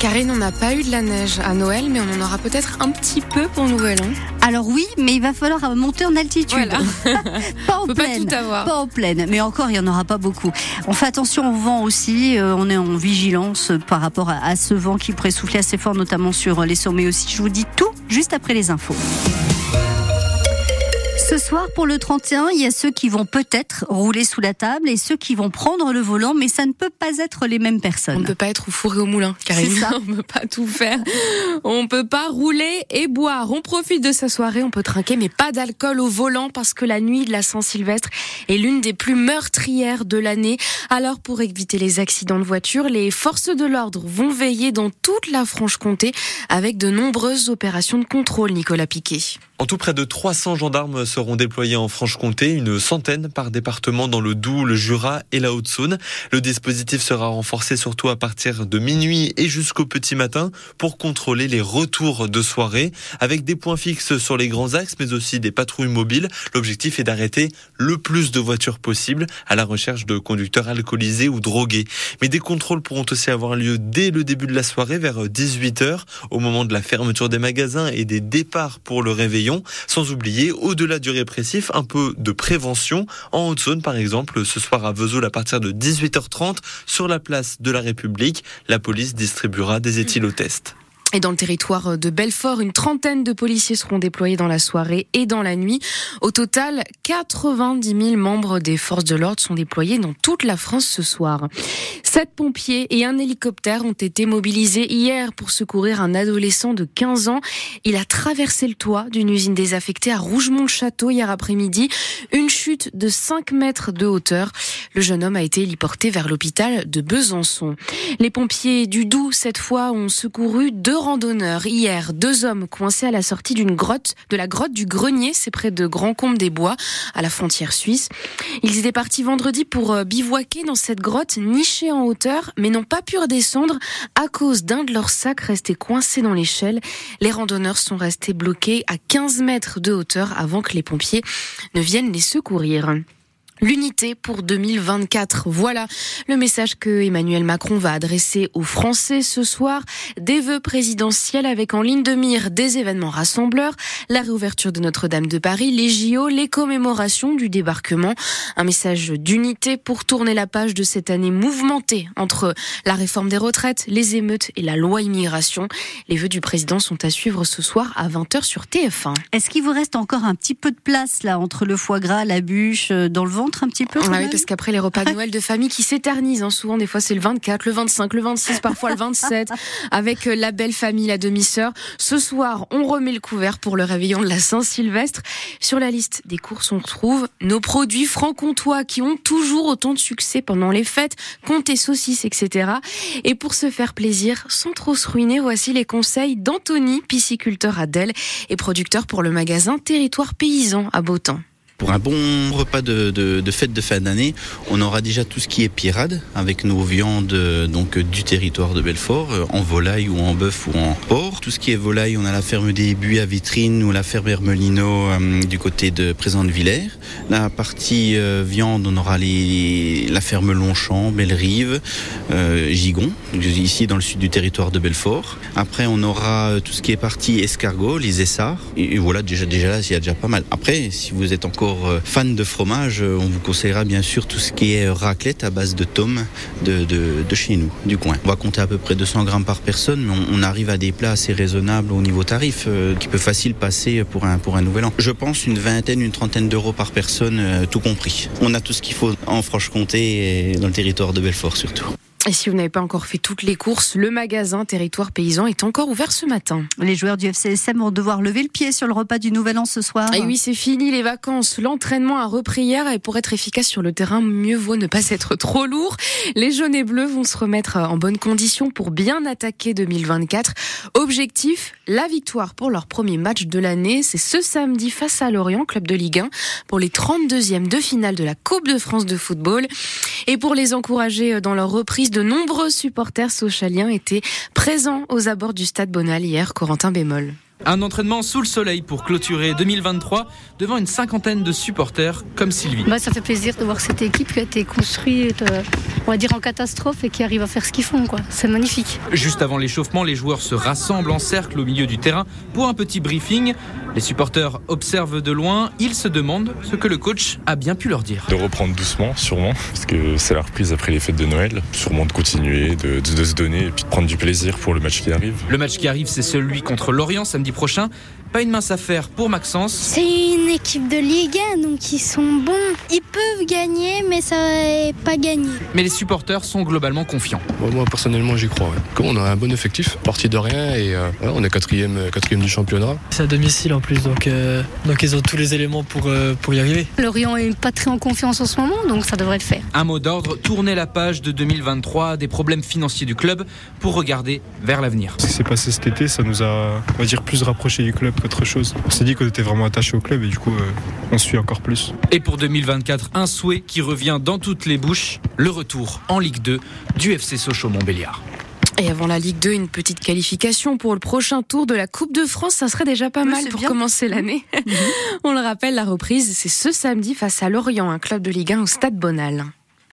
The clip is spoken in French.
Karine, on n'a pas eu de la neige à Noël, mais on en aura peut-être un petit peu pour An. Alors oui, mais il va falloir monter en altitude. Voilà. pas en pleine. Pas en pleine, mais encore il n'y en aura pas beaucoup. On fait attention au vent aussi, euh, on est en vigilance par rapport à, à ce vent qui pourrait souffler assez fort, notamment sur les sommets aussi. Je vous dis tout juste après les infos. Ce soir, pour le 31, il y a ceux qui vont peut-être rouler sous la table et ceux qui vont prendre le volant, mais ça ne peut pas être les mêmes On personnes. ne peut pas être au four et au moulin, Karine. C'est ça. On ne peut pas tout faire. On ne peut pas rouler et boire. On profite de sa soirée, on peut trinquer, mais pas d'alcool au volant parce que la nuit de la Saint-Sylvestre est l'une des plus meurtrières de l'année. Alors, pour éviter les accidents de voiture, les forces de l'ordre vont veiller dans toute la Franche-Comté avec de nombreuses opérations de contrôle, Nicolas Piquet. En tout, près de 300 gendarmes seront déployés en Franche-Comté, une centaine par département dans le Doubs, le Jura et la Haute-Saône. Le dispositif sera renforcé surtout à partir de minuit et jusqu'au petit matin pour contrôler les retours de soirée avec des points fixes sur les grands axes mais aussi des patrouilles mobiles. L'objectif est d'arrêter le plus de voitures possible à la recherche de conducteurs alcoolisés ou drogués. Mais des contrôles pourront aussi avoir lieu dès le début de la soirée vers 18h au moment de la fermeture des magasins et des départs pour le réveillon. Sans oublier, au-delà du répressif, un peu de prévention. En Haute-Saône, par exemple, ce soir à Vesoul, à partir de 18h30, sur la place de la République, la police distribuera des éthylotests. Et dans le territoire de Belfort, une trentaine de policiers seront déployés dans la soirée et dans la nuit. Au total, 90 000 membres des forces de l'ordre sont déployés dans toute la France ce soir. Sept pompiers et un hélicoptère ont été mobilisés hier pour secourir un adolescent de 15 ans. Il a traversé le toit d'une usine désaffectée à Rougemont-le-Château hier après-midi. Une chute de 5 mètres de hauteur. Le jeune homme a été héliporté vers l'hôpital de Besançon. Les pompiers du Doubs, cette fois, ont secouru deux randonneurs. Hier, deux hommes coincés à la sortie d'une grotte, de la grotte du Grenier, c'est près de Grand Combe des Bois, à la frontière suisse. Ils étaient partis vendredi pour euh, bivouaquer dans cette grotte nichée en hauteur, mais n'ont pas pu redescendre à cause d'un de leurs sacs resté coincé dans l'échelle. Les randonneurs sont restés bloqués à 15 mètres de hauteur avant que les pompiers ne viennent les secourir. L'unité pour 2024. Voilà le message que Emmanuel Macron va adresser aux Français ce soir. Des vœux présidentiels avec en ligne de mire des événements rassembleurs, la réouverture de Notre-Dame de Paris, les JO, les commémorations du débarquement. Un message d'unité pour tourner la page de cette année mouvementée entre la réforme des retraites, les émeutes et la loi immigration. Les vœux du président sont à suivre ce soir à 20h sur TF1. Est-ce qu'il vous reste encore un petit peu de place là entre le foie gras, la bûche, euh, dans le ventre un petit peu quand Ah oui, même parce qu'après les repas de Noël de famille qui s'éternisent, hein, souvent des fois c'est le 24, le 25, le 26, parfois le 27, avec euh, la belle famille, la demi-sœur. Ce soir, on remet le couvert pour le réveillon de la Saint-Sylvestre. Sur la liste des courses, on retrouve nos produits franc-comtois qui ont toujours autant de succès pendant les fêtes, comté saucisses, etc. Et pour se faire plaisir, sans trop se ruiner, voici les conseils d'Anthony, pisciculteur à Delle et producteur pour le magasin Territoire Paysan à Beautemps. Pour un bon repas de, de, fête de fin d'année, on aura déjà tout ce qui est pirade avec nos viandes euh, donc du territoire de Belfort, euh, en volaille ou en bœuf ou en porc. Tout ce qui est volaille, on a la ferme des Buis à Vitrine ou la ferme Hermelino euh, du côté de Présente-Villers. La partie euh, viande, on aura la ferme Longchamp, Belle-Rive, euh, Gigon, ici dans le sud du territoire de Belfort. Après, on aura euh, tout ce qui est partie escargot, les essarts. Et, voilà, déjà, là, il y a déjà pas mal. Après, si vous êtes encore fan de fromage, on vous conseillera bien sûr tout ce qui est raclette à base de tomes de, de, chez nous, du coin. On va compter à peu près 200 grammes par personne, mais on, arrive à des assez raisonnables au niveau tarif, euh, qui peut facile passer pour un, pour un nouvel an. Je pense une vingtaine, une trentaine d'euros par personne, euh, tout compris. On a tout ce qu'il faut en Franche-Comté et dans le territoire de Belfort surtout. Et si vous n'avez pas encore fait toutes les courses, le magasin Territoire Paysan est encore ouvert ce matin. Les joueurs du FCSM vont devoir lever le pied sur le repas du Nouvel An ce soir. Et oui, c'est fini les vacances. L'entraînement a repris hier et pour être efficace sur le terrain, mieux vaut ne pas être trop lourd. Les jaunes et bleus vont se remettre en bonne condition pour bien attaquer 2024. Objectif, la victoire pour leur premier match de l'année. C'est ce samedi face à Lorient, club de Ligue 1, pour les 32e de finale de la Coupe de France de football. Et pour les encourager dans leur reprise, de nombreux supporters socialiens étaient présents aux abords du stade Bonal hier, Corentin Bémol. Un entraînement sous le soleil pour clôturer 2023 devant une cinquantaine de supporters comme Sylvie. Bah, ça fait plaisir de voir cette équipe qui a été construite, euh, on va dire en catastrophe et qui arrive à faire ce qu'ils font. Quoi. C'est magnifique. Juste avant l'échauffement, les joueurs se rassemblent en cercle au milieu du terrain pour un petit briefing. Les supporters observent de loin, ils se demandent ce que le coach a bien pu leur dire. De reprendre doucement, sûrement, parce que c'est la reprise après les fêtes de Noël. Sûrement de continuer, de, de, de se donner et puis de prendre du plaisir pour le match qui arrive. Le match qui arrive, c'est celui contre Lorient samedi prochain. Pas une mince affaire pour Maxence. C'est une équipe de Ligue 1, donc ils sont bons. Ils peuvent gagner, mais ça n'est pas gagné. Mais les supporters sont globalement confiants. Bon, moi, personnellement, j'y crois. Comme on a un bon effectif, parti de rien, et euh, ouais, on est quatrième, quatrième du championnat. C'est à domicile en plus, donc, euh, donc ils ont tous les éléments pour, euh, pour y arriver. Lorient est pas très en confiance en ce moment, donc ça devrait le faire. Un mot d'ordre, tourner la page de 2023, des problèmes financiers du club, pour regarder vers l'avenir. Ce qui s'est passé cet été, ça nous a, on va dire, plus rapproché du club qu'autre chose. On s'est dit qu'on était vraiment attaché au club et du coup, euh, on suit encore plus. Et pour 2024, un souhait qui revient dans toutes les bouches, le retour en Ligue 2 du FC Sochaux-Montbéliard. Et avant la Ligue 2, une petite qualification pour le prochain tour de la Coupe de France, ça serait déjà pas Oui, mal pour bien. commencer l'année. On le rappelle, la reprise, c'est ce samedi face à Lorient, un club de Ligue 1 au Stade Bonal.